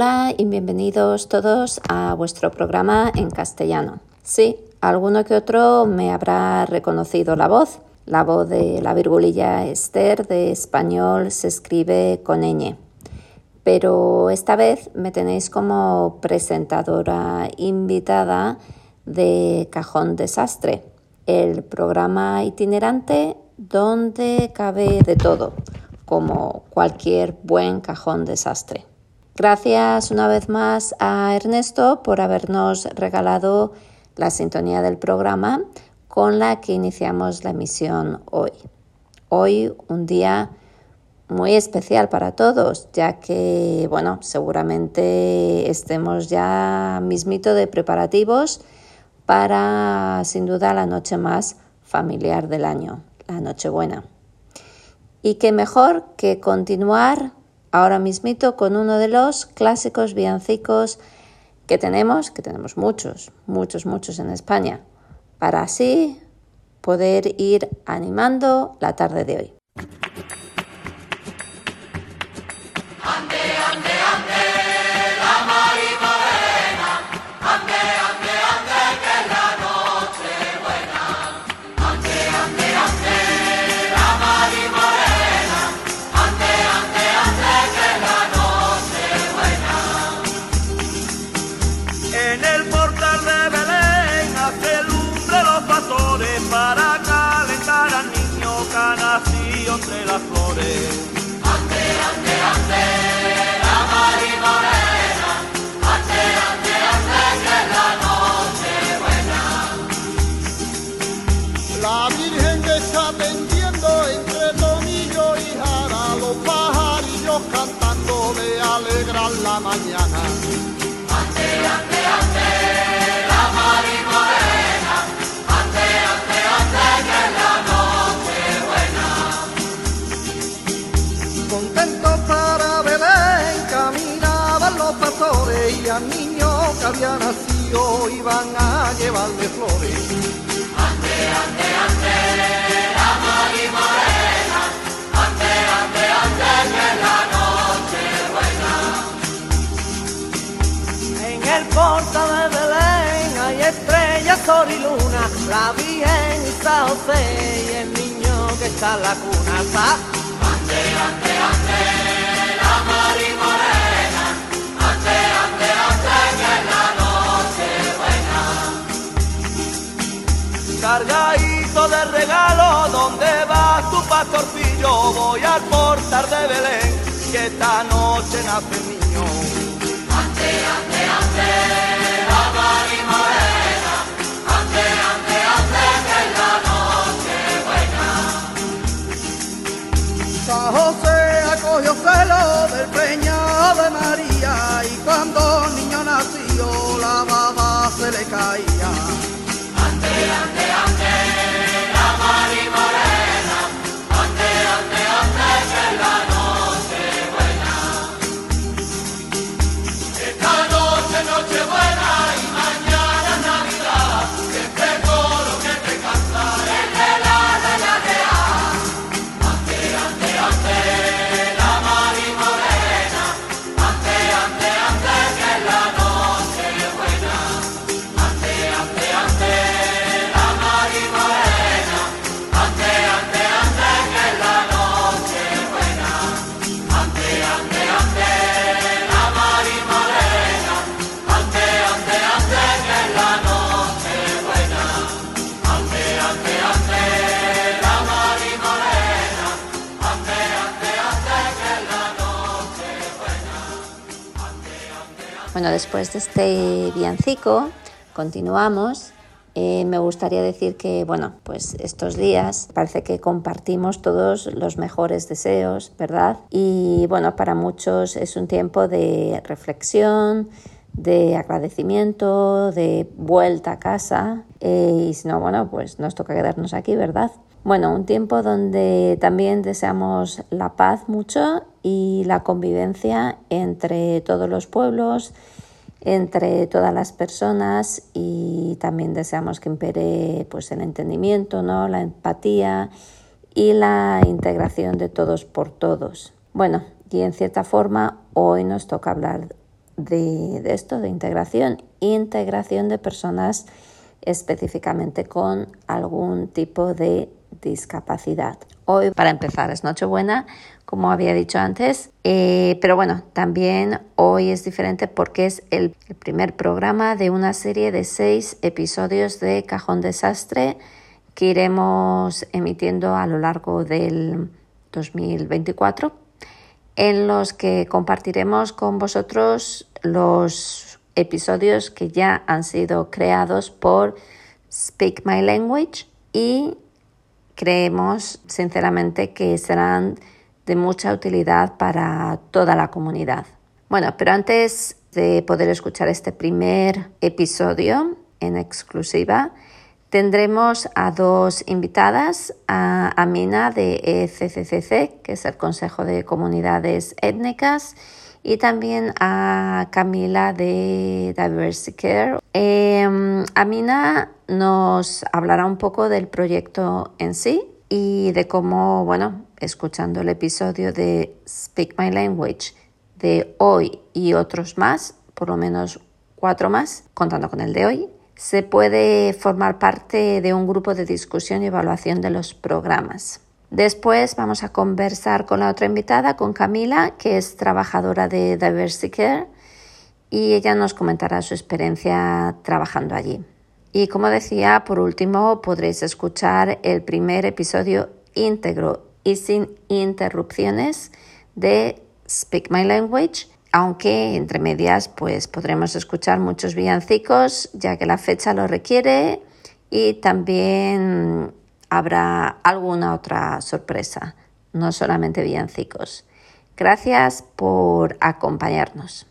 Hola y bienvenidos todos a vuestro programa en castellano. Sí, alguno que otro me habrá reconocido la voz. La voz de la virgulilla Esther de español se escribe con ñ. Pero esta vez me tenéis como presentadora invitada de Cajón Desastre, el programa itinerante donde cabe de todo, como cualquier buen cajón desastre. Gracias una vez más a Ernesto por habernos regalado la sintonía del programa con la que iniciamos la emisión hoy. Hoy un día muy especial para todos, ya que, bueno, seguramente estemos ya mismito de preparativos para, sin duda, la noche más familiar del año, la Nochebuena. Y qué mejor que continuar ahora mismito con uno de los clásicos villancicos que tenemos, que tenemos muchos, muchos, muchos en España, para así poder ir animando la tarde de hoy. Había nacido iban a llevarle flores. Ante, ante, ante, la Mari Morena, ante, ante, ante, que es la el porta de Belén hay estrellas, sol y luna, la Virgen y San José y el niño que está en la cuna. Ante, ante, ante, Cargadito de regalo, ¿dónde va tu pastorcillo? Voy al portal de Belén, que esta noche nace el niño ante, ante, la Mari Morena, ante, ante, ante, que es la noche buena. San José acogió celo del preñado de María y cuando el niño nació la baba se le caía. Ante, ante, ante, la Mari Después de este villancico, continuamos. Eh, me gustaría decir que, bueno, pues estos días parece que compartimos todos los mejores deseos, ¿verdad? Y bueno, para muchos es un tiempo de reflexión, de agradecimiento, de vuelta a casa. Eh, y si no, bueno, pues nos toca quedarnos aquí, ¿verdad? Bueno, un tiempo donde también deseamos la paz mucho y la convivencia entre todos los pueblos, entre todas las personas y también deseamos que impere pues el entendimiento, ¿no? la empatía y la integración de todos por todos. Bueno, y en cierta forma hoy nos toca hablar de, de esto, de integración, integración de personas específicamente con algún tipo de discapacidad. Hoy, para empezar, es Nochebuena, como había dicho antes, eh, pero bueno, también hoy es diferente porque es el, primer programa de una serie de seis episodios de Cajón Desastre que iremos emitiendo a lo largo del 2024, en los que compartiremos con vosotros los episodios que ya han sido creados por Speak My Language y creemos sinceramente que serán de mucha utilidad para toda la comunidad. Bueno, pero antes de poder escuchar este primer episodio en exclusiva, tendremos a dos invitadas, a Amina de ECCCC, que es el Consejo de Comunidades Étnicas, y también a Camila de Diversity Care. Em, Amina nos hablará un poco del proyecto en sí y de cómo, bueno, escuchando el episodio de Speak My Language de hoy y otros más, por lo menos cuatro más, contando con el de hoy, se puede formar parte de un grupo de discusión y evaluación de los programas. Después vamos a conversar con la otra invitada, con Camila, que es trabajadora de Diversity Care, y ella nos comentará su experiencia trabajando allí. Y como decía, por último, podréis escuchar el primer episodio íntegro y sin interrupciones de Speak My Language, aunque entre medias pues podremos escuchar muchos villancicos ya que la fecha lo requiere y también habrá alguna otra sorpresa, no solamente villancicos. Gracias por acompañarnos.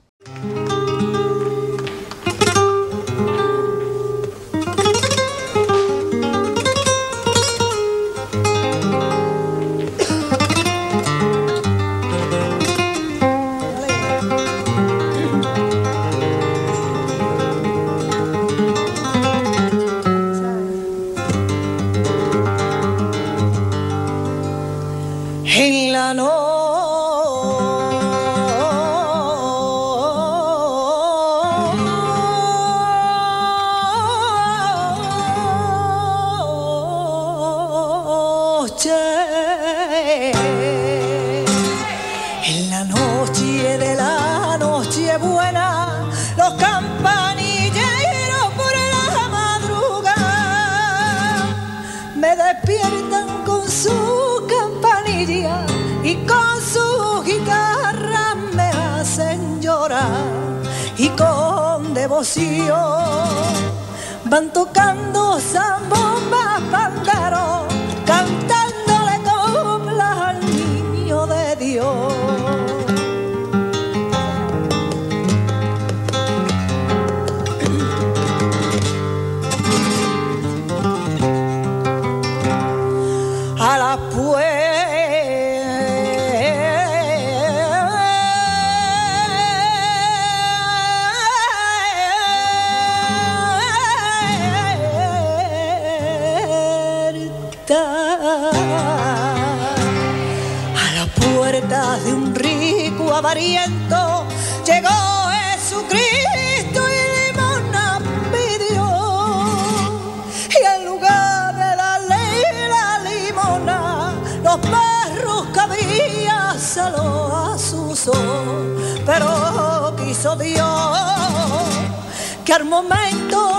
Van tocando zambomba, avariento llegó Jesucristo y limona pidió. Y en lugar de la ley la limona, los perros que había se lo asusó. Pero quiso Dios que al momento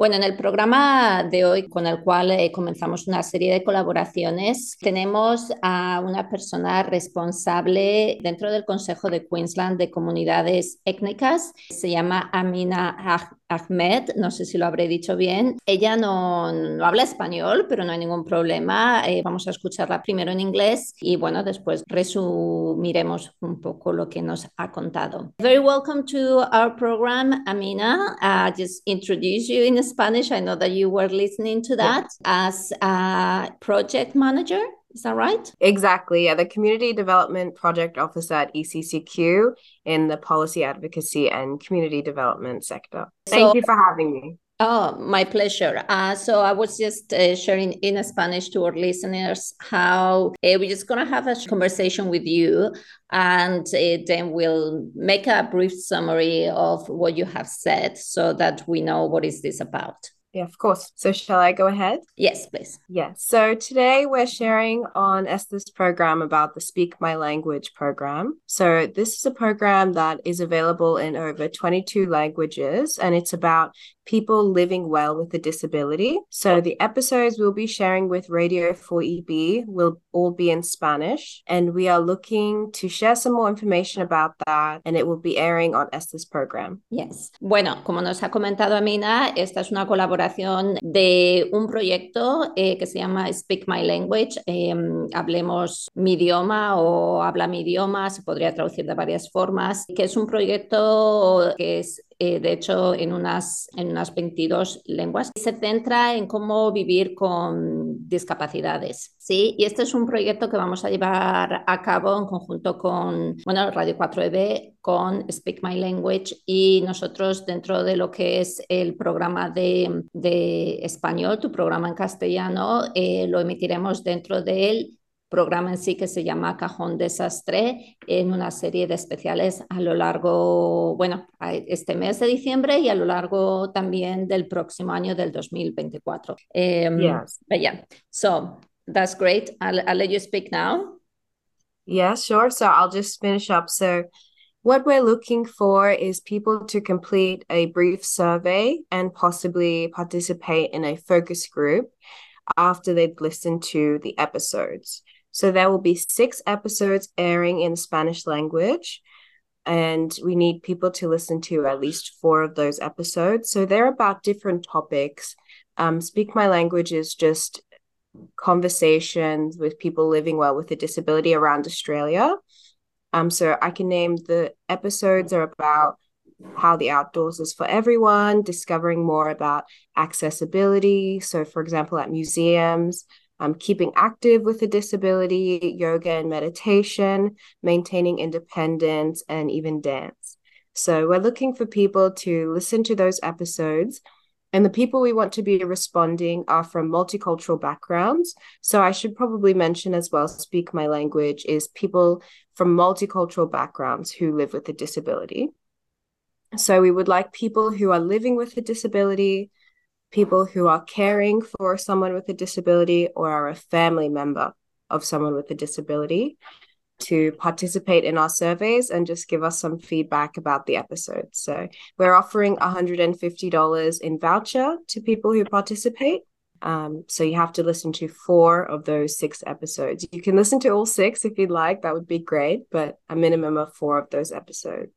Bueno, en el programa de hoy, con el cual eh, comenzamos una serie de colaboraciones, tenemos a una persona responsable dentro del Consejo de Queensland de Comunidades Étnicas. Se llama Amina Ahmed, no sé si lo habré dicho bien. Ella no, no habla español, pero no hay ningún problema. Eh, vamos a escucharla primero en inglés y bueno, después resumiremos un poco lo que nos ha contado. Very welcome to our program, Amina. Uh, just introduce you in Spanish. I know that you were listening to that as a project manager. Is that right? Exactly. Yeah, the Community Development Project Officer at ECCQ in the policy advocacy and community development sector. Thank so, you for having me. Oh, my pleasure. Uh, so I was just uh, sharing in Spanish to our listeners how uh, we're just going to have a conversation with you and uh, then we'll make a brief summary of what you have said so that we know what is this about. Yeah, of course. So, shall I go ahead? Yes, please. Yes. So, today we're sharing on Esther's program about the Speak My Language program. So, this is a program that is available in over 22 languages and it's about people living well with a disability. So the episodes we'll be sharing with Radio 4EB will all be in Spanish, and we are looking to share some more information about that, and it will be airing on Esther's program. Yes. Bueno, como nos ha comentado Amina, esta es una colaboración de un proyecto eh, que se llama Speak My Language, eh, hablemos mi idioma o habla mi idioma, se podría traducir de varias formas, que es un proyecto que es eh, de hecho, en unas, en unas 22 lenguas. Se centra en cómo vivir con discapacidades. ¿Sí? Y este es un proyecto que vamos a llevar a cabo en conjunto con bueno, Radio 4EB, con Speak My Language y nosotros dentro de lo que es el programa de, de español, tu programa en castellano, eh, lo emitiremos dentro de él programa en sí que se llama Cajón Desastre en una serie de especiales a lo largo, bueno, este mes de diciembre y a lo largo también del próximo año del 2024. Um, yes. But yeah, so that's great. I'll, I'll let you speak now. Yeah, sure. So I'll just finish up. So what we're looking for is people to complete a brief survey and possibly participate in a focus group after they've listened to the episodes. So there will be six episodes airing in Spanish language. And we need people to listen to at least four of those episodes. So they're about different topics. Um, Speak My Language is just conversations with people living well with a disability around Australia. Um, so I can name the episodes are about how the outdoors is for everyone, discovering more about accessibility. So, for example, at museums, um, keeping active with a disability, yoga and meditation, maintaining independence, and even dance. So we're looking for people to listen to those episodes. And the people we want to be responding are from multicultural backgrounds. So I should probably mention as well, speak my language is people from multicultural backgrounds who live with a disability. So we would like people who are living with a disability, people who are caring for someone with a disability or are a family member of someone with a disability to participate in our surveys and just give us some feedback about the episode. So we're offering $150 in voucher to people who participate. Um, so you have to listen to four of those six episodes. You can listen to all six if you'd like, that would be great, but a minimum of four of those episodes.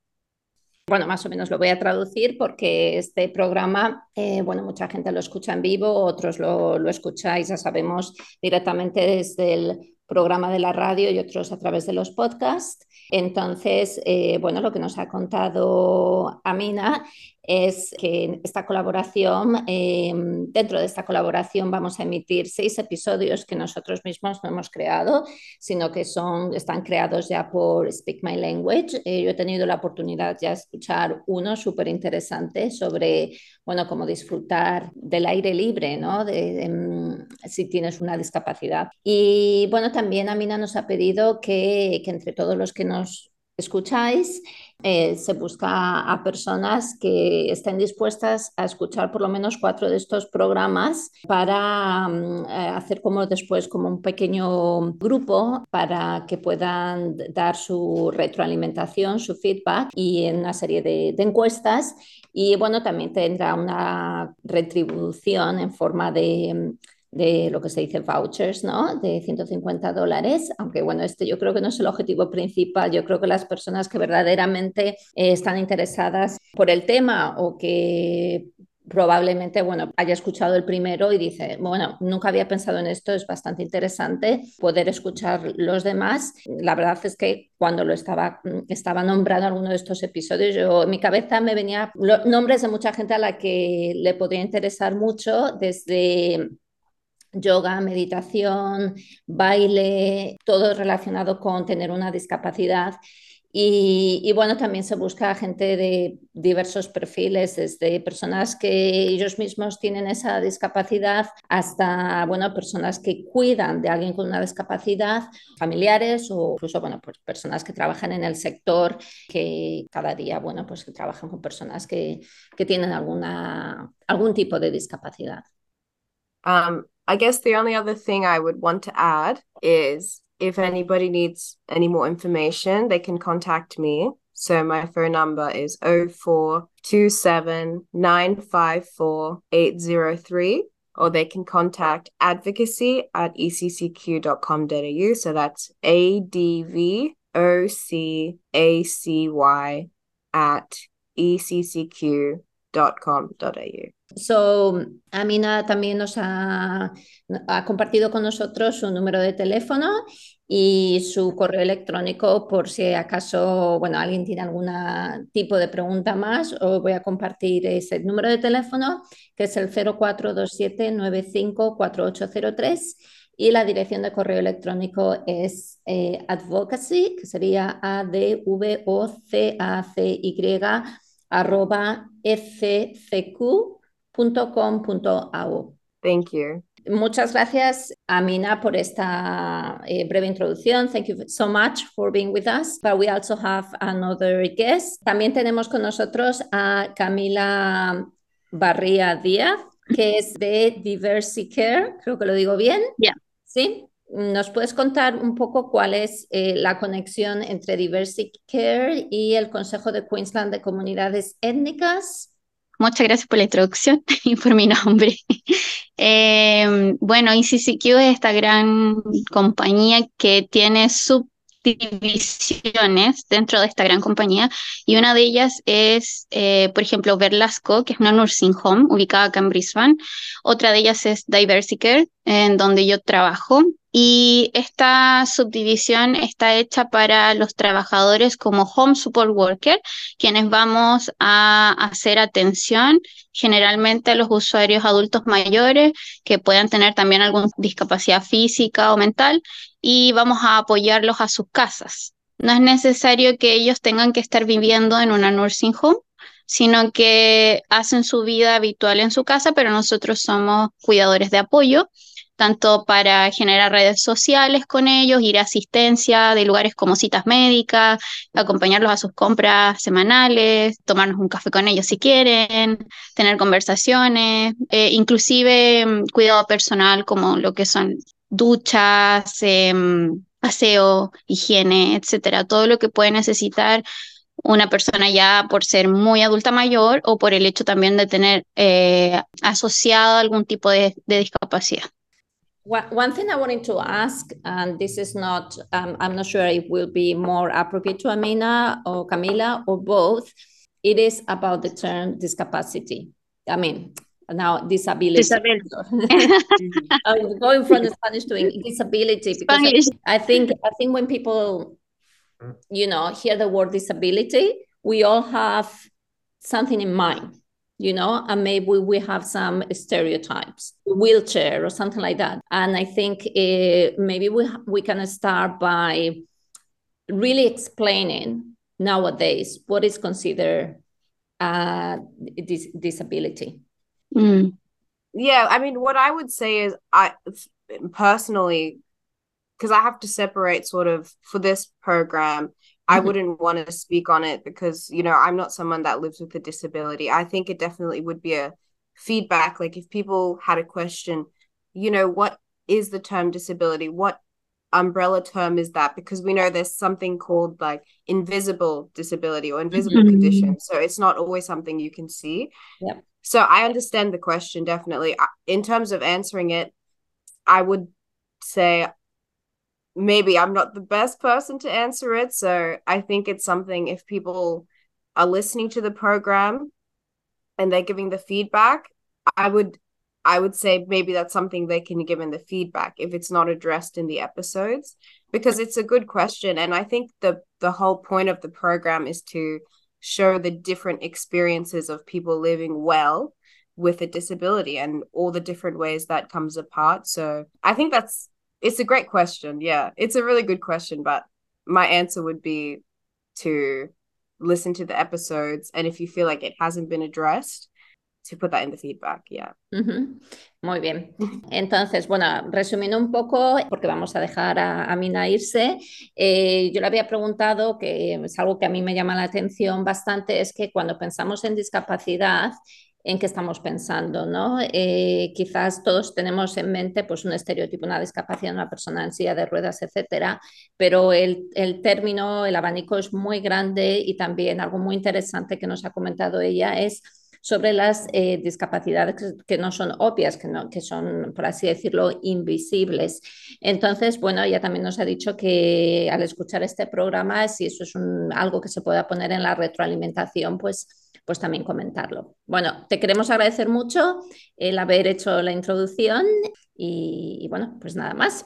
Bueno, más o menos lo voy a traducir porque este programa, eh, bueno, mucha gente lo escucha en vivo, otros lo, lo escucháis, ya sabemos, directamente desde el programa de la radio y otros a través de los podcasts. Entonces, eh, bueno, lo que nos ha contado Amina es que esta colaboración, em, dentro de esta colaboración vamos a emitir seis episodios que nosotros mismos no hemos creado, sino que son, están creados ya por Speak My Language. Eh, yo he tenido la oportunidad ya de escuchar uno súper interesante sobre, bueno, cómo disfrutar del aire libre, ¿no? Em, si tienes una discapacidad. Y bueno, también Amina nos ha pedido que entre todos los que nos escucháis, eh, se busca a personas que estén dispuestas a escuchar por lo menos cuatro de estos programas para mm, eh, hacer como después como un pequeño grupo para que puedan dar su retroalimentación, su feedback y en una serie de, de encuestas. Y bueno, también tendrá una retribución en forma de de lo que se dice vouchers, ¿no? De 150 dólares, aunque bueno, este yo creo que no es el objetivo principal, yo creo que las personas que verdaderamente eh, están interesadas por el tema o que probablemente, bueno, haya escuchado el primero y dice, bueno, nunca había pensado en esto, es bastante interesante poder escuchar los demás. La verdad es que cuando lo estaba, estaba nombrando alguno de estos episodios, yo en mi cabeza me venían nombres de mucha gente a la que le podría interesar mucho, desde yoga, meditación, baile, todo relacionado con tener una discapacidad. Y, bueno, también se busca gente de diversos perfiles, desde personas que ellos mismos tienen esa discapacidad hasta, bueno, personas que cuidan de alguien con una discapacidad, familiares o incluso, bueno, pues personas que trabajan en el sector, que cada día, bueno, pues que trabajan con personas que, que tienen alguna, algún tipo de discapacidad. I guess the only other thing I would want to add is if anybody needs any more information, they can contact me. So my phone number is 0427 or they can contact advocacy at eccq.com.au. So that's A D V O C A C Y at So, Amina también nos ha, ha, compartido con nosotros su número de teléfono y su correo electrónico por si acaso, bueno, alguien tiene algún tipo de pregunta más, os voy a compartir ese número de teléfono que es el 0427 954803 y la dirección de correo electrónico es eh, advocacy, que sería A-D-V-O-C-A-C-Y arroba fcq .com.au. Thank you. Muchas gracias, Amina, por esta eh, breve introducción. Thank you so much for being with us. But we also have another guest. También tenemos con nosotros a Camila Barría Díaz, que es de Diversity Care. Creo que lo digo bien. Yeah. Sí. ¿Nos puedes contar un poco cuál es eh, la conexión entre Diversity Care y el Consejo de Queensland de Comunidades Étnicas? Muchas gracias por la introducción y por mi nombre. Eh, bueno, ICCQ es esta gran compañía que tiene subdivisiones dentro de esta gran compañía y una de ellas es, eh, por ejemplo, Verlasco, que es una nursing home ubicada acá en Brisbane. Otra de ellas es Diversicare, en donde yo trabajo y esta subdivisión está hecha para los trabajadores como home support worker, quienes vamos a hacer atención generalmente a los usuarios adultos mayores que puedan tener también alguna discapacidad física o mental y vamos a apoyarlos a sus casas. No es necesario que ellos tengan que estar viviendo en una nursing home, sino que hacen su vida habitual en su casa, pero nosotros somos cuidadores de apoyo tanto para generar redes sociales con ellos, ir a asistencia de lugares como citas médicas, acompañarlos a sus compras semanales, tomarnos un café con ellos si quieren, tener conversaciones, eh, inclusive mm, cuidado personal como lo que son duchas, em, aseo, higiene, etcétera, todo lo que puede necesitar una persona ya por ser muy adulta mayor o por el hecho también de tener eh, asociado algún tipo de discapacidad. One thing I wanted to ask, and this is not, um, I'm not sure it will be more appropriate to Amina or Camila or both. it is about the term discapacity. I mean, now disability. Disability. I'm going from the Spanish to disability because I, Spanish. I think I think when people, you know, hear the word disability, we all have something in mind, you know, and maybe we have some stereotypes, wheelchair or something like that. And I think uh, maybe we we can start by really explaining nowadays what is considered uh, dis- disability. Mm. Yeah, I mean, what I would say is, I personally, because I have to separate sort of for this program, I Mhm. wouldn't want to speak on it because, you know, I'm not someone that lives with a disability. I think it definitely would be a feedback. Like if people had a question, you know, what is the term disability? What umbrella term is that? Because we know there's something called like invisible disability or invisible Mhm. condition. So it's not always something you can see. Yep. So I understand the question definitely. In terms of answering it, I would say maybe I'm not the best person to answer it. So I think it's something if people are listening to the program and they're giving the feedback, I would I would say maybe that's something they can give in the feedback if it's not addressed in the episodes because it's a good question and I think the the whole point of the program is to show the different experiences of people living well with a disability and all the different ways that comes apart. So I think that's it's a great question. Yeah, it's a really good question, but my answer would be to listen to the episodes and if you feel like it hasn't been addressed, to put that in the feedback. Yeah. Muy bien. Entonces, bueno, resumiendo un poco, porque vamos a dejar a, a Mina irse, eh, yo le había preguntado, que es algo que a mí me llama la atención bastante, es que cuando pensamos en discapacidad, ¿en qué estamos pensando? ¿no? Eh, quizás todos tenemos en mente pues, un estereotipo, una discapacidad, una persona en silla de ruedas, etcétera, pero el, el término, el abanico es muy grande y también algo muy interesante que nos ha comentado ella es sobre las eh, discapacidades que, no son obvias, que, no, que son, por así decirlo, invisibles. Entonces, bueno, ella también nos ha dicho que al escuchar este programa, si eso es algo que se pueda poner en la retroalimentación, pues pues también comentarlo. Bueno, te queremos agradecer mucho el haber hecho la introducción y bueno, pues nada más.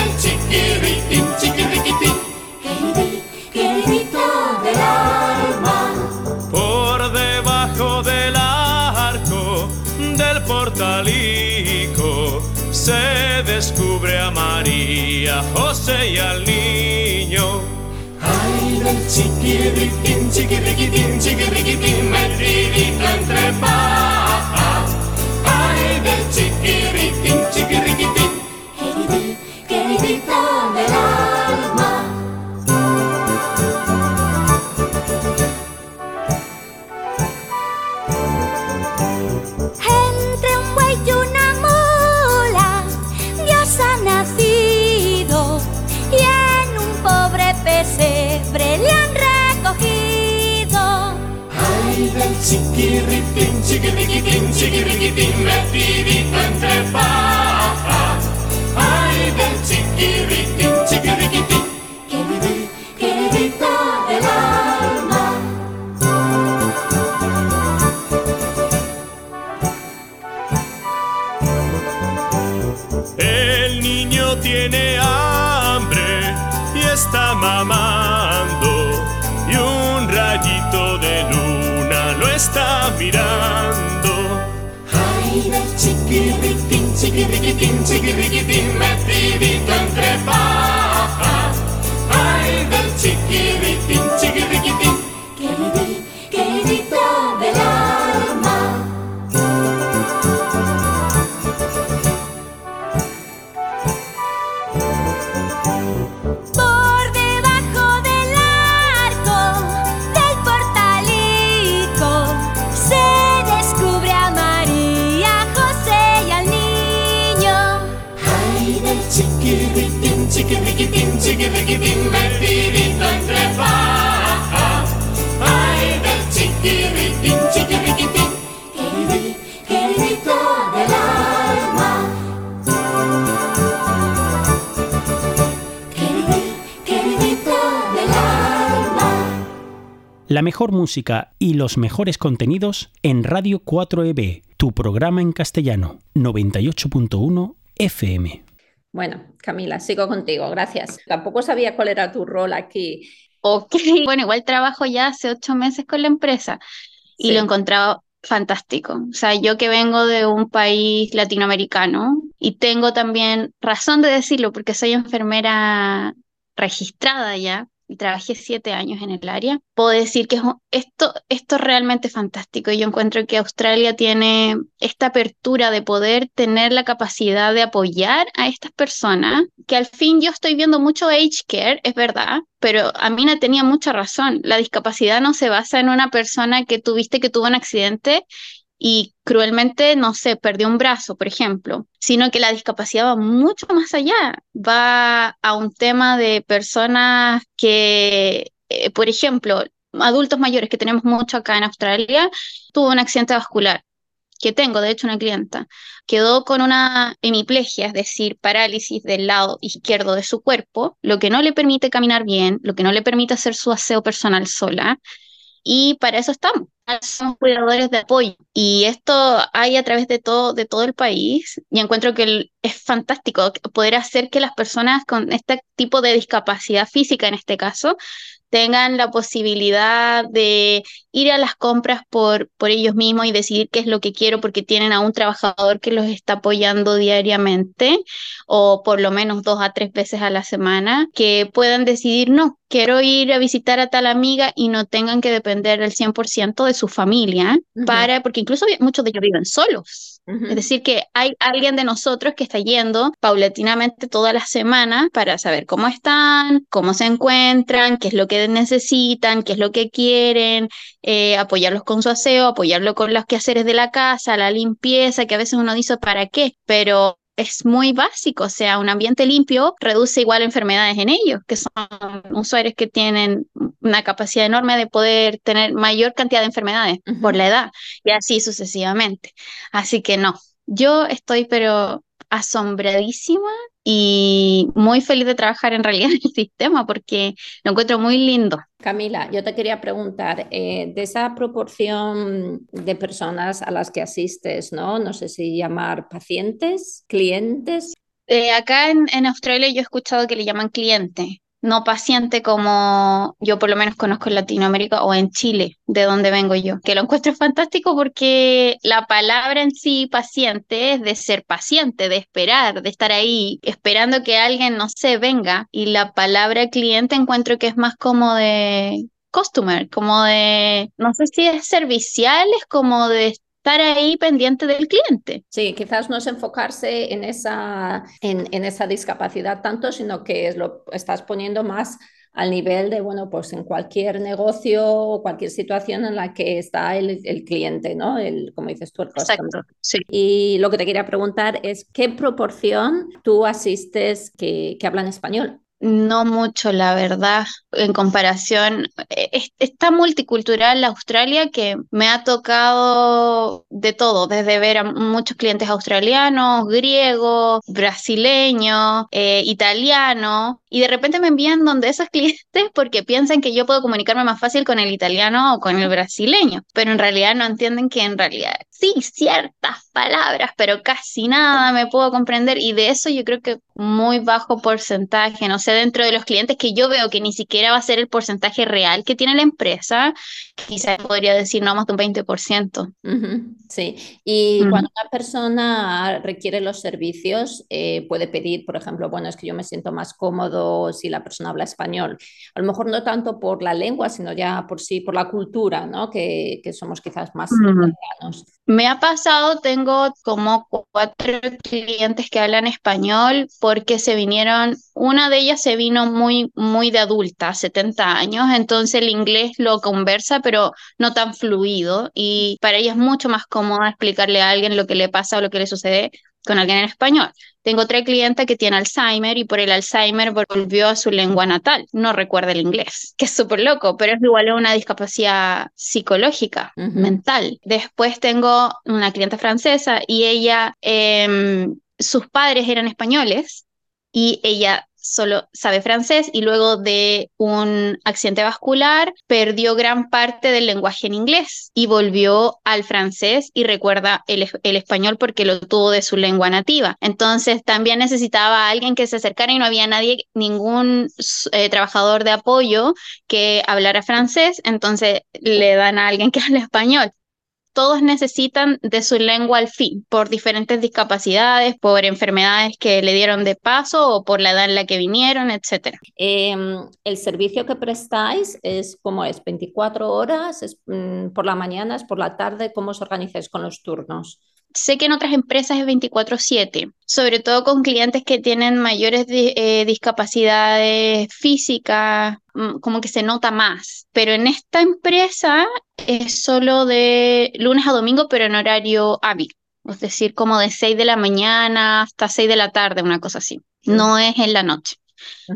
Del chiquiritín, chiquiriquitín, queridí, queridito del alma. Por debajo del arco del portalico se descubre a María, José y al niño. Ay, del chiquiritín, chiquiriquitín, chiquiriquitín, metidito entre papas. La mejor música y los mejores contenidos en Radio 4EB, tu programa en castellano, 98.1 FM. Bueno, Camila, sigo contigo, gracias. Tampoco sabía cuál era tu rol aquí. Ok, bueno, igual trabajo ya hace ocho meses con la empresa y Sí. lo he encontrado fantástico. O sea, yo que vengo de un país latinoamericano y tengo también razón de decirlo porque soy enfermera registrada ya y trabajé siete años en el área, puedo decir que esto, esto es realmente fantástico. Yo encuentro que Australia tiene esta apertura de poder tener la capacidad de apoyar a estas personas, que al fin yo estoy viendo mucho age care, es verdad, pero Amina tenía mucha razón. La discapacidad no se basa en una persona que tuviste que tuvo un accidente y cruelmente, no sé, perdió un brazo, por ejemplo, sino que la discapacidad va mucho más allá, va a un tema de personas que, eh, por ejemplo, adultos mayores que tenemos mucho acá en Australia, tuvo un accidente vascular, que tengo, de hecho, una clienta, quedó con una hemiplegia, es decir, parálisis del lado izquierdo de su cuerpo, lo que no le permite caminar bien, lo que no le permite hacer su aseo personal sola. Y para eso estamos. Somos cuidadores de apoyo. Y esto hay a través de todo, de todo el país. Y encuentro que es fantástico poder hacer que las personas con este tipo de discapacidad física, en este caso, tengan la posibilidad de ir a las compras por, por ellos mismos y decidir qué es lo que quiero porque tienen a un trabajador que los está apoyando diariamente o por lo menos dos a tres veces a la semana, que puedan decidir, no, quiero ir a visitar a tal amiga y no tengan que depender al 100% de su familia para, porque incluso muchos de ellos viven solos. Ujú. Es decir, que hay alguien de nosotros que está yendo paulatinamente todas las semanas para saber cómo están, cómo se encuentran, qué es lo que necesitan, qué es lo que quieren, eh, apoyarlos con su aseo, apoyarlo con los quehaceres de la casa, la limpieza, que a veces uno dice, ¿para qué? Pero es muy básico, o sea, un ambiente limpio reduce igual enfermedades en ellos, que son usuarios que tienen una capacidad enorme de poder tener mayor cantidad de enfermedades por la edad y así sucesivamente. Así que no, yo estoy pero asombradísima y muy feliz de trabajar en realidad en el sistema porque lo encuentro muy lindo. Camila, yo te quería preguntar, eh, de esa proporción de personas a las que asistes, ¿no? No sé si llamar pacientes, clientes. Eh, acá en, en Australia yo he escuchado que le llaman cliente, no paciente como yo por lo menos conozco en Latinoamérica o en Chile, de donde vengo yo, que lo encuentro fantástico porque la palabra en sí paciente es de ser paciente, de esperar, de estar ahí esperando que alguien, no sé, venga, y la palabra cliente encuentro que es más como de customer, como de, no sé si es servicial, es como de estar ahí pendiente del cliente. Sí, quizás no es enfocarse en esa, en, en esa discapacidad tanto, sino que es lo estás poniendo más al nivel de, bueno, pues en cualquier negocio o cualquier situación en la que está el, el cliente, ¿no? El, como dices tú, el. Exacto, sí. Y lo que te quería preguntar es, ¿qué proporción tú asistes que, que hablan español? No mucho, la verdad, en comparación. eh, es- está multicultural Australia que me ha tocado de todo, desde ver a muchos clientes australianos, griegos, brasileños, eh, italianos, y de repente me envían donde esos clientes porque piensan que yo puedo comunicarme más fácil con el italiano o con el brasileño, pero en realidad no entienden que en realidad sí, ciertas palabras, pero casi nada me puedo comprender, y de eso yo creo que muy bajo porcentaje, no sé, dentro de los clientes que yo veo que ni siquiera va a ser el porcentaje real que tiene la empresa, quizás podría decir no más de un 20%. Ujú, sí, y Ujú. cuando una persona requiere los servicios, eh, puede pedir, por ejemplo, bueno, es que yo me siento más cómodo si la persona habla español. A lo mejor no tanto por la lengua, sino ya por sí, por la cultura, ¿no? Que, que somos quizás más italianos. Me ha pasado, tengo como cuatro clientes que hablan español porque se vinieron, una de ellas se vino muy, muy de adulta, 70 años, entonces el inglés lo conversa, pero no tan fluido y para ella es mucho más cómodo explicarle a alguien lo que le pasa o lo que le sucede con alguien en español. Tengo otra clienta que tiene Alzheimer y por el Alzheimer volvió a su lengua natal, no recuerda el inglés, que es súper loco, pero es igual a una discapacidad psicológica, mental. Después tengo una clienta francesa y ella, em, sus padres eran españoles y ella solo sabe francés y luego de un accidente vascular perdió gran parte del lenguaje en inglés y volvió al francés y recuerda el, el español porque lo tuvo de su lengua nativa. Entonces también necesitaba a alguien que se acercara y no había nadie, ningún eh, trabajador de apoyo que hablara francés, entonces le dan a alguien que hable español todos necesitan de su lengua al fin, por diferentes discapacidades, por enfermedades que le dieron de paso o por la edad en la que vinieron, etc. Em, el servicio que prestáis es como es, 24 horas, es mm, por la mañana, es por la tarde, ¿cómo os organizáis con los turnos? Sé que en otras empresas es 24/7, sobre todo con clientes que tienen mayores eh, discapacidades físicas, mm, como que se nota más. Pero en esta empresa es solo de lunes a domingo, pero en horario hábil. Es decir, como de 6 de la mañana hasta 6 de la tarde, una cosa así. No es en la noche.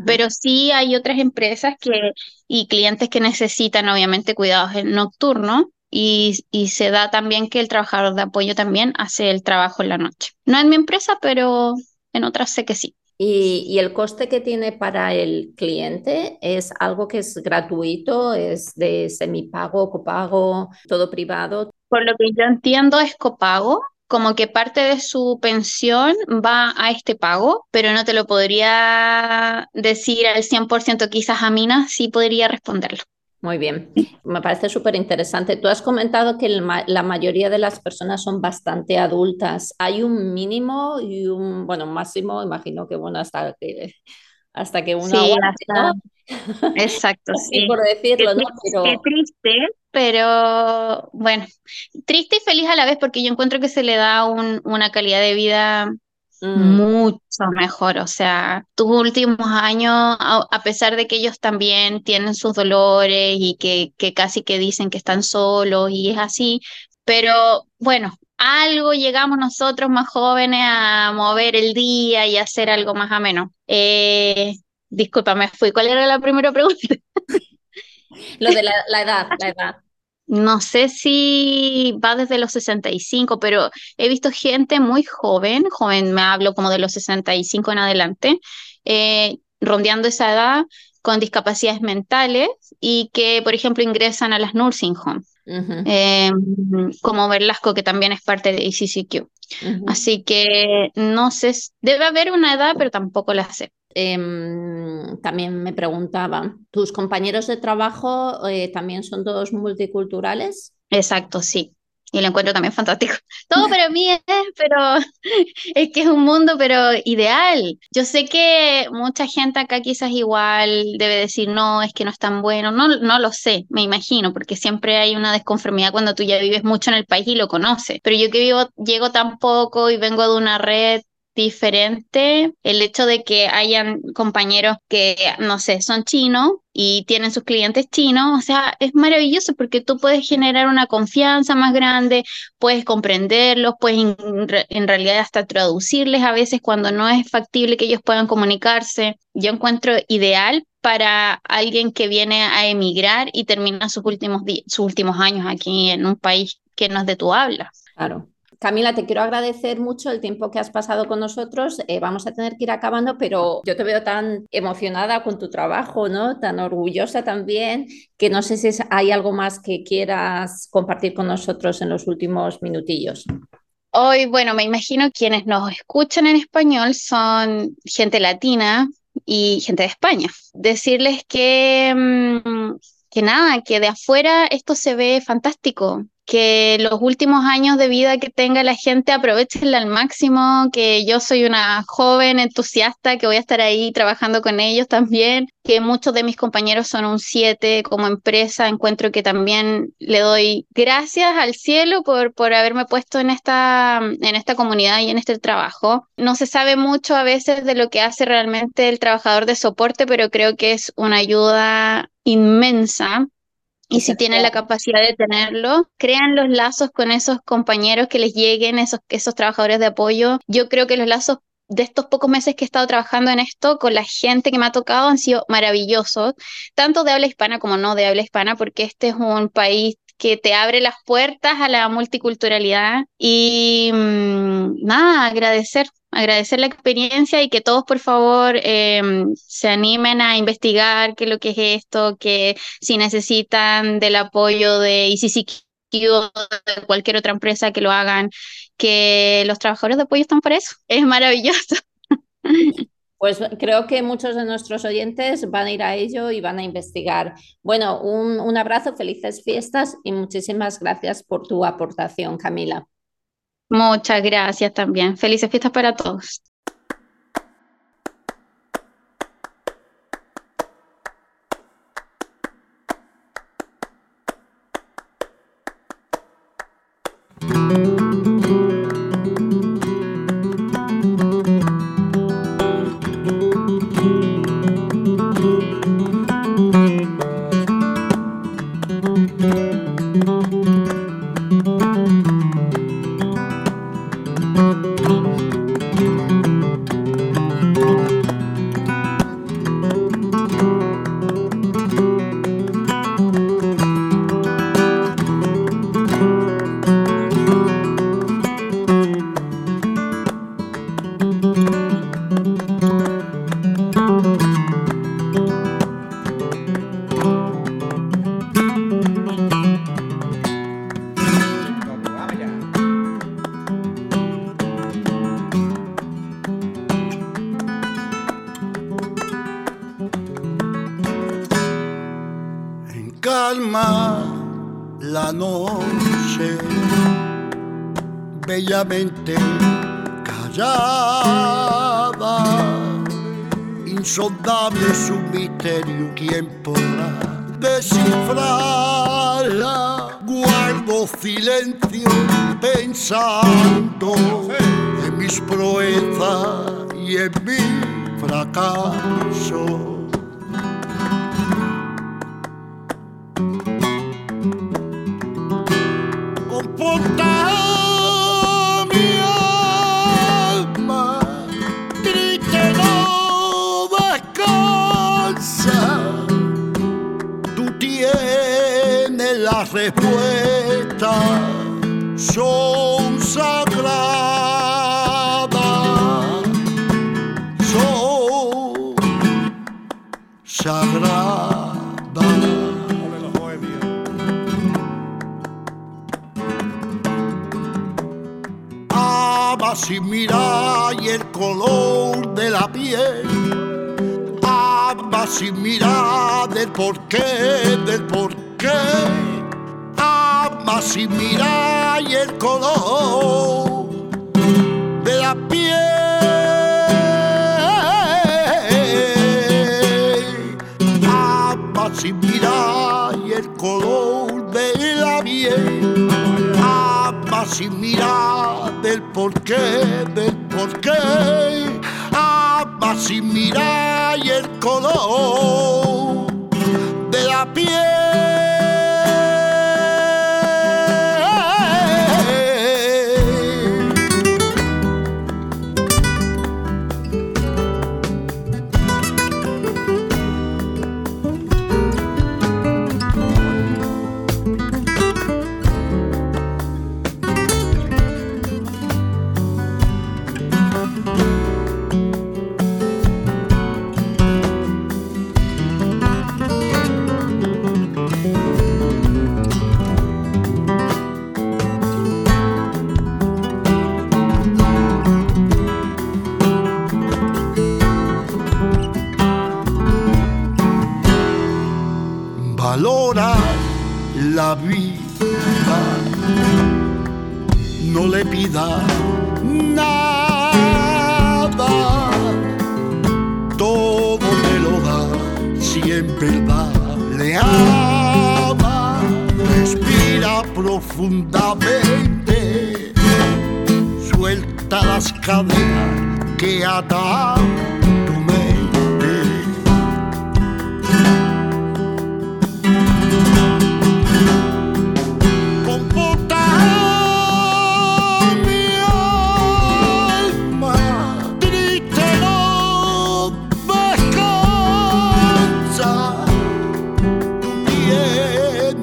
Pero sí hay otras empresas que, y clientes que necesitan obviamente cuidados en nocturno y, y se da también que el trabajador de apoyo también hace el trabajo en la noche. No en mi empresa, pero en otras sé que sí. Y, y el coste que tiene para el cliente es algo que es gratuito, es de semipago, copago, todo privado. Por lo que yo entiendo es copago, como que parte de su pensión va a este pago, pero no te lo podría decir al 100%, quizás a Mina sí podría responderlo. Muy bien, me parece súper interesante. Tú has comentado que el la mayoría de las personas son bastante adultas. ¿Hay un mínimo y un, bueno, máximo? Imagino que, bueno, hasta que, hasta que uno Sí, aguante, hasta- ¿no? exacto, sí. por decirlo, Qué ¿no? Pero qué triste, pero bueno, triste y feliz a la vez porque yo encuentro que se le da un- una calidad de vida mm, mucho mejor. O sea, tus últimos años, a, a pesar de que ellos también tienen sus dolores y que, que casi que dicen que están solos y es así, pero bueno, algo llegamos nosotros más jóvenes a mover el día y hacer algo más ameno. Eh, disculpa, me fui. ¿Cuál era la primera pregunta? lo de la, la edad, la edad. No sé si va desde los 65, pero he visto gente muy joven, joven me hablo como de los 65 en adelante, eh, rondeando esa edad con discapacidades mentales y que, por ejemplo, ingresan a las nursing homes, Ujú, eh, como Velasco, que también es parte de ujú. Así que no sé, debe haber una edad, pero tampoco la sé. Em, también me preguntaba, ¿tus compañeros de trabajo eh, también son todos multiculturales? Exacto, sí. Y lo encuentro también fantástico. Todo para mí es, pero es que es un mundo, pero ideal. Yo sé que mucha gente acá quizás igual debe decir, no, es que no es tan bueno. No, no lo sé, me imagino, porque siempre hay una desconformidad cuando tú ya vives mucho en el país y lo conoces. Pero yo que vivo, llego tan poco y vengo de una red diferente, el hecho de que hayan compañeros que, no sé, son chinos y tienen sus clientes chinos, o sea, es maravilloso porque tú puedes generar una confianza más grande, puedes comprenderlos, puedes en, realidad hasta traducirles a veces cuando no es factible que ellos puedan comunicarse. Yo encuentro ideal para alguien que viene a emigrar y termina sus últimos, sus últimos años aquí en un país que no es de tu habla. Claro. Camila, te quiero agradecer mucho el tiempo que has pasado con nosotros. Eh, vamos a tener que ir acabando, pero yo te veo tan emocionada con tu trabajo, ¿no? Tan orgullosa también, que no sé si hay algo más que quieras compartir con nosotros en los últimos minutillos. Hoy, bueno, me imagino quienes nos escuchan en español son gente latina y gente de España. Decirles que, mm, que nada, que de afuera esto se ve fantástico, que los últimos años de vida que tenga la gente aprovechenla al máximo, que yo soy una joven entusiasta, que voy a estar ahí trabajando con ellos también, que muchos de mis compañeros son un 7 como empresa, encuentro que también le doy gracias al cielo por, por haberme puesto en esta, en esta comunidad y en este trabajo. No se sabe mucho a veces de lo que hace realmente el trabajador de soporte, pero creo que es una ayuda inmensa y si tienen la capacidad de tenerlo, crean los lazos con esos compañeros que les lleguen, esos, esos trabajadores de apoyo. Yo creo que los lazos de estos pocos meses que he estado trabajando en esto con la gente que me ha tocado han sido maravillosos, tanto de habla hispana como no de habla hispana, porque este es un país que te abre las puertas a la multiculturalidad y mm, nada, agradecer, agradecer la experiencia y que todos por favor em, se animen a investigar qué lo que es esto, que si necesitan del apoyo de ICCQ o de cualquier otra empresa que lo hagan, que los trabajadores de apoyo están para eso. Es maravilloso. Pues creo que muchos de nuestros oyentes van a ir a ello y van a investigar. Bueno, un, un abrazo, felices fiestas y muchísimas gracias por tu aportación, Camila. Muchas gracias también. Felices fiestas para todos. Bellamente callada, insondable su misterio, ¿quién podrá descifrarla? Guardo silencio pensando en mis proezas y en mi fracaso. Porqué, del porqué, ama sin mirar y el color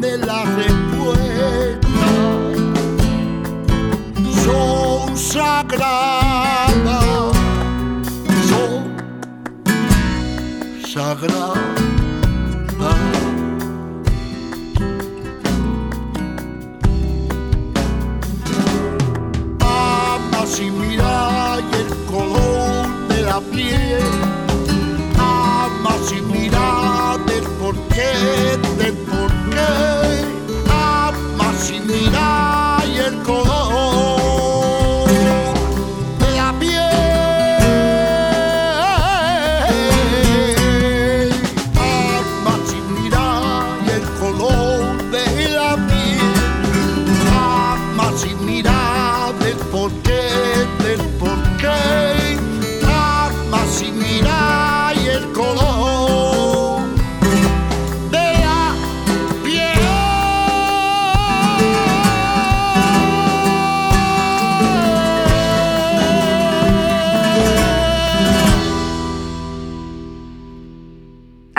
de la respuesta. Son sagradas.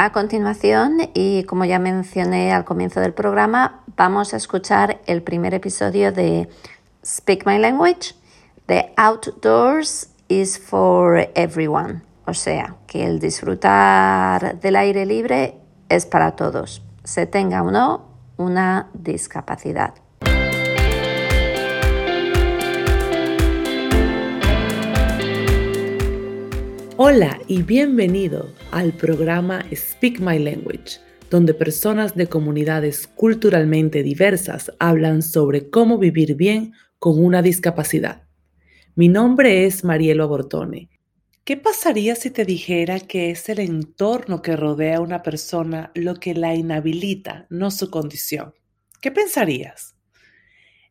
A continuación, y como ya mencioné al comienzo del programa, vamos a escuchar el primer episodio de Speak My Language. The outdoors is for everyone. O sea, que el disfrutar del aire libre es para todos, se tenga o no una discapacidad. Hola y bienvenido al programa Speak My Language, donde personas de comunidades culturalmente diversas hablan sobre cómo vivir bien con una discapacidad. Mi nombre es Marielo Abortone. ¿Qué pasaría si te dijera que es el entorno que rodea a una persona lo que la inhabilita, no su condición? ¿Qué pensarías?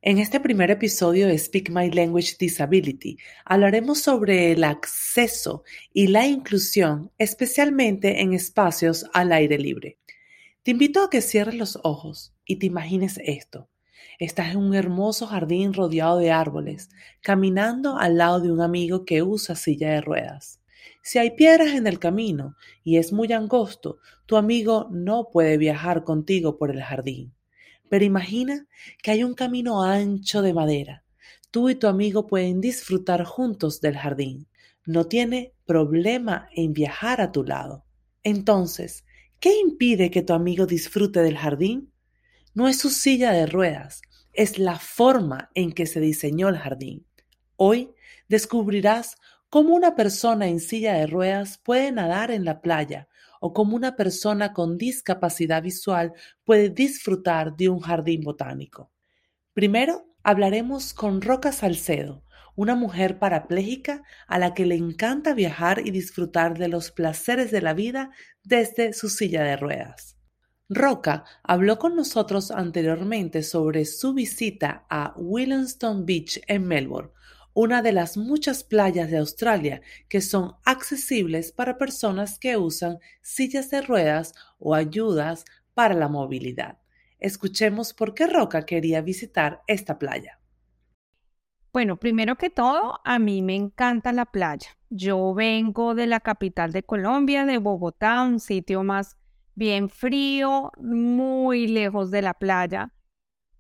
En este primer episodio de Speak My Language Disability hablaremos sobre el acceso y la inclusión, especialmente en espacios al aire libre. Te invito a que cierres los ojos y te imagines esto. Estás en un hermoso jardín rodeado de árboles, caminando al lado de un amigo que usa silla de ruedas. Si hay piedras en el camino y es muy angosto, tu amigo no puede viajar contigo por el jardín. Pero imagina que hay un camino ancho de madera. Tú y tu amigo pueden disfrutar juntos del jardín. No tiene problema en viajar a tu lado. Entonces, ¿qué impide que tu amigo disfrute del jardín? No es su silla de ruedas, es la forma en que se diseñó el jardín. Hoy descubrirás cómo una persona en silla de ruedas puede nadar en la playa o cómo una persona con discapacidad visual puede disfrutar de un jardín botánico. Primero, hablaremos con Roca Salcedo, una mujer parapléjica a la que le encanta viajar y disfrutar de los placeres de la vida desde su silla de ruedas. Roca habló con nosotros anteriormente sobre su visita a Williamston Beach en Melbourne, una de las muchas playas de Australia que son accesibles para personas que usan sillas de ruedas o ayudas para la movilidad. Escuchemos por qué Roca quería visitar esta playa. Bueno, primero que todo, a mí me encanta la playa. Yo vengo de la capital de Colombia, de Bogotá, un sitio más bien frío, muy lejos de la playa.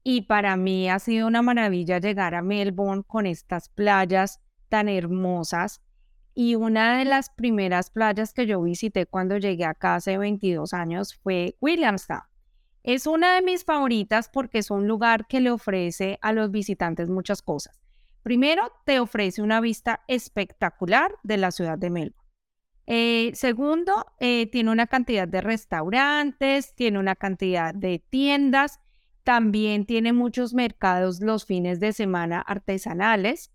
Y para mí ha sido una maravilla llegar a Melbourne con estas playas tan hermosas. Y una de las primeras playas que yo visité cuando llegué acá hace 22 años fue Williamstown. Es una de mis favoritas porque es un lugar que le ofrece a los visitantes muchas cosas. Primero, te ofrece una vista espectacular de la ciudad de Melbourne. Eh, segundo, eh, tiene una cantidad de restaurantes, tiene una cantidad de tiendas también tiene muchos mercados los fines de semana artesanales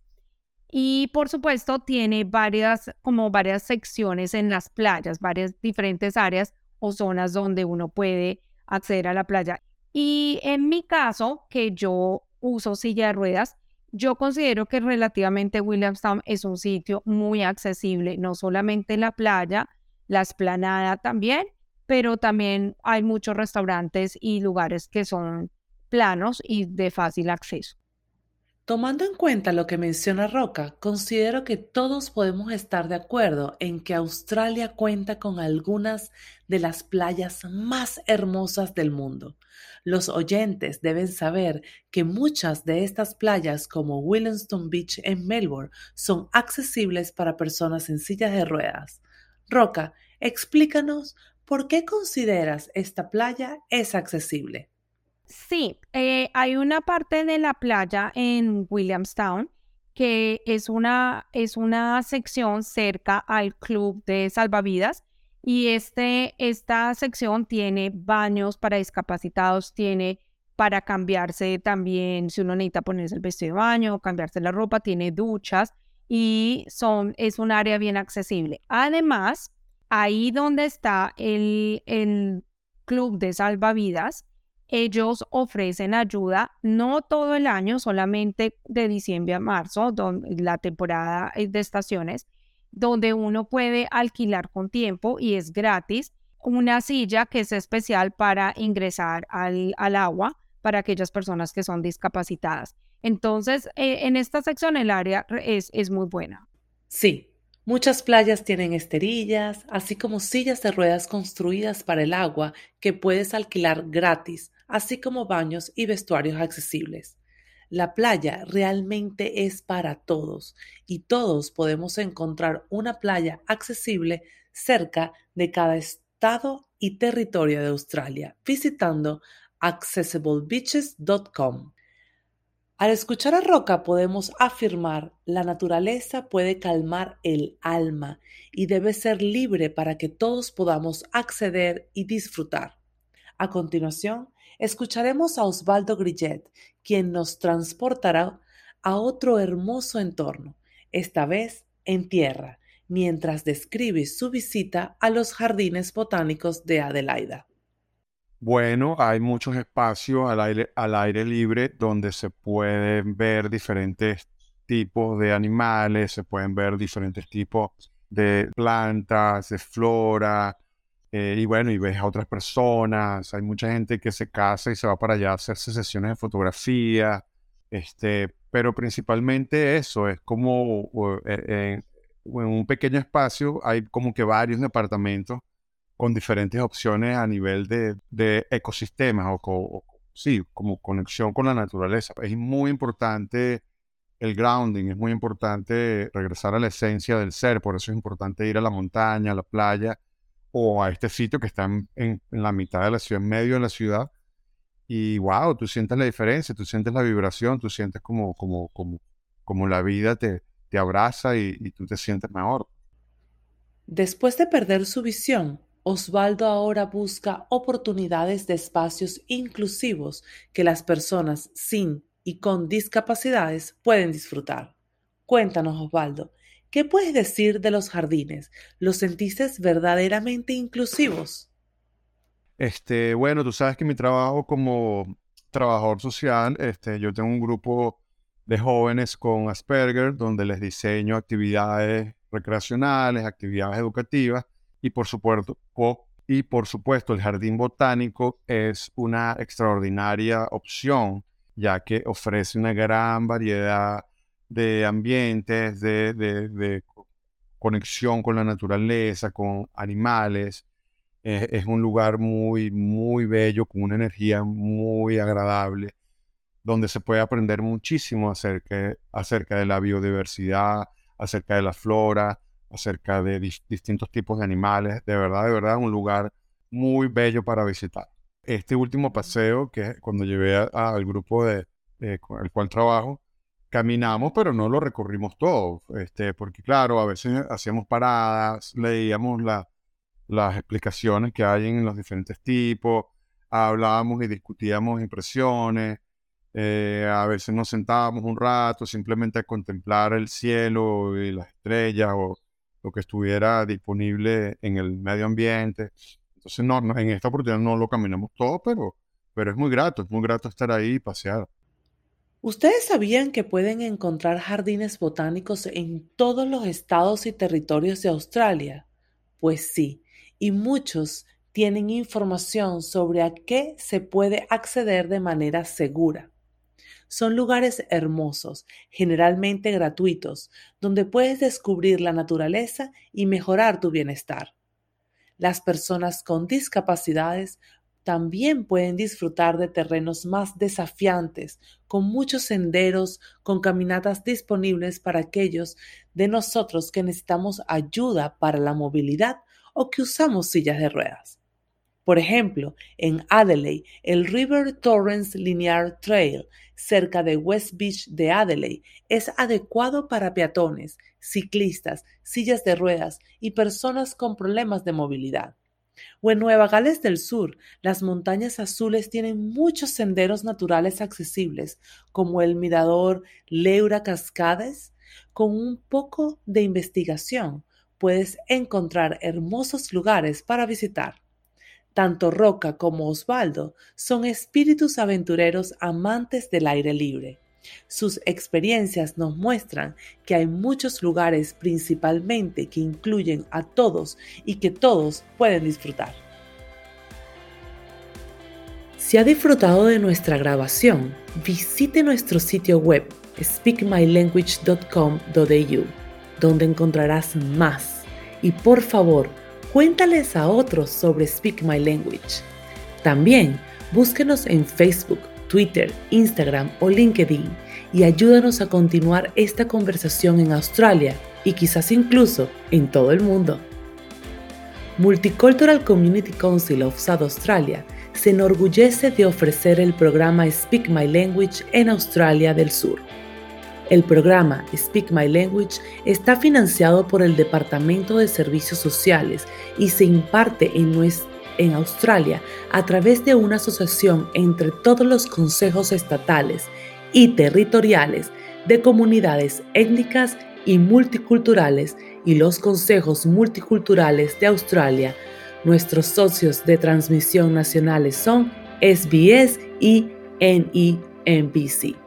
y por supuesto tiene varias como varias secciones en las playas, varias diferentes áreas o zonas donde uno puede acceder a la playa. Y en mi caso, que yo uso silla de ruedas, yo considero que relativamente Williamstown es un sitio muy accesible, no solamente la playa, la esplanada también, pero también hay muchos restaurantes y lugares que son planos y de fácil acceso. Tomando en cuenta lo que menciona Roca, considero que todos podemos estar de acuerdo en que Australia cuenta con algunas de las playas más hermosas del mundo. Los oyentes deben saber que muchas de estas playas, como Williamston Beach en Melbourne, son accesibles para personas en sillas de ruedas. Roca, explícanos por qué consideras esta playa es accesible. Sí, eh, hay una parte de la playa en Williamstown que es una, es una sección cerca al club de salvavidas y este, esta sección tiene baños para discapacitados, tiene para cambiarse también, si uno necesita ponerse el vestido de baño, cambiarse la ropa, tiene duchas y son, es un área bien accesible. Además, ahí donde está el, el club de salvavidas, ellos ofrecen ayuda no todo el año, solamente de diciembre a marzo, la temporada de estaciones, donde uno puede alquilar con tiempo y es gratis una silla que es especial para ingresar al, agua para aquellas personas que son discapacitadas. Entonces, eh, en esta sección el área es, es muy buena. Sí, Muchas playas tienen esterillas, así como sillas de ruedas construidas para el agua que puedes alquilar gratis, así como baños y vestuarios accesibles. La playa realmente es para todos y todos podemos encontrar una playa accesible cerca de cada estado y territorio de Australia visitando accessiblebeaches.com. Al escuchar a Roca podemos afirmar la naturaleza puede calmar el alma y debe ser libre para que todos podamos acceder y disfrutar. A continuación, escucharemos a Osvaldo Grillet, quien nos transportará a otro hermoso entorno, esta vez en tierra, mientras describe su visita a los jardines botánicos de Adelaida. Bueno, hay muchos espacios al aire, al aire libre donde se pueden ver diferentes tipos de animales, se pueden ver diferentes tipos de plantas, de flora, eh, y bueno, y ves a otras personas, hay mucha gente que se casa y se va para allá a hacerse sesiones de fotografía, este, pero principalmente eso, es como eh, en un pequeño espacio hay como que varios departamentos con diferentes opciones a nivel de, de ecosistemas o, sí, como conexión con la naturaleza. Es muy importante el grounding, es muy importante regresar a la esencia del ser, por eso es importante ir a la montaña, a la playa o a este sitio que está en, la mitad de la ciudad, en medio de la ciudad. Y wow, tú sientes la diferencia, tú sientes la vibración, tú sientes como, como, como, como la vida te, te abraza y tú te sientes mejor. Después de perder su visión, Osvaldo ahora busca oportunidades de espacios inclusivos que las personas sin y con discapacidades pueden disfrutar. Cuéntanos, Osvaldo, ¿qué puedes decir de los jardines? ¿Los sentiste verdaderamente inclusivos? Este, bueno, tú sabes que mi trabajo como trabajador social, este, yo tengo un grupo de jóvenes con Asperger donde les diseño actividades recreacionales, actividades educativas y por supuesto, y por supuesto el jardín botánico es una extraordinaria opción, ya que ofrece una gran variedad de ambientes, de, de, conexión con la naturaleza, con animales. es un lugar muy, muy bello, con una energía muy agradable, donde se puede aprender muchísimo acerca, acerca de la biodiversidad, acerca de la flora, acerca de distintos tipos de animales. De verdad, de verdad, un lugar muy bello para visitar. Este último paseo, que cuando llevé al grupo de, con el cual trabajo, caminamos, pero no lo recorrimos todo, este, porque claro, a veces hacíamos paradas, leíamos las explicaciones que hay en los diferentes tipos, hablábamos y discutíamos impresiones, eh, a veces nos sentábamos un rato simplemente a contemplar el cielo y las estrellas o lo que estuviera disponible en el medio ambiente. Entonces, no, en esta oportunidad no lo caminamos todo, pero, pero es muy grato, es muy grato estar ahí y pasear. ¿Ustedes sabían que pueden encontrar jardines botánicos en todos los estados y territorios de Australia? Pues sí, y muchos tienen información sobre a qué se puede acceder de manera segura. son lugares hermosos, generalmente gratuitos, donde puedes descubrir la naturaleza y mejorar tu bienestar. Las personas con discapacidades también pueden disfrutar de terrenos más desafiantes, con muchos senderos, con caminatas disponibles para aquellos de nosotros que necesitamos ayuda para la movilidad o que usamos sillas de ruedas. Por ejemplo, en Adelaide, el River Torrens Linear Trail, cerca de West Beach de Adelaide, es adecuado para peatones, ciclistas, sillas de ruedas y personas con problemas de movilidad. O en Nueva Gales del Sur, las montañas azules tienen muchos senderos naturales accesibles, como el mirador Leura Cascades. Con un poco de investigación, puedes encontrar hermosos lugares para visitar. Tanto Roca como Osvaldo son espíritus aventureros amantes del aire libre. Sus experiencias nos muestran que hay muchos lugares principalmente que incluyen a todos y que todos pueden disfrutar. Si ha disfrutado de nuestra grabación, visite nuestro sitio web speakmylanguage.com.au, donde encontrarás más. Y por favor, cuéntales a otros sobre Speak My Language. También búsquenos en Facebook, Twitter, Instagram o LinkedIn y ayúdanos a continuar esta conversación en Australia y quizás incluso en todo el mundo. Multicultural Community Council of South Australia se enorgullece de ofrecer el programa Speak My Language en Australia del Sur. El programa Speak My Language está financiado por el Departamento de Servicios Sociales y se imparte en, en Australia a través de una asociación entre todos los consejos estatales y territoriales de comunidades étnicas y multiculturales y los consejos multiculturales de Australia. Nuestros socios de transmisión nacionales son SBS y NEMBC.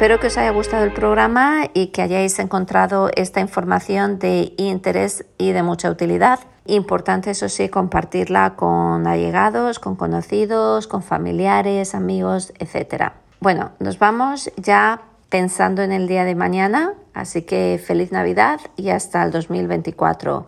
Espero que os haya gustado el programa y que hayáis encontrado esta información de interés y de mucha utilidad. Importante, eso sí, compartirla con allegados, con conocidos, con familiares, amigos, etc. Bueno, nos vamos ya pensando en el día de mañana, así que feliz Navidad y hasta el 2024.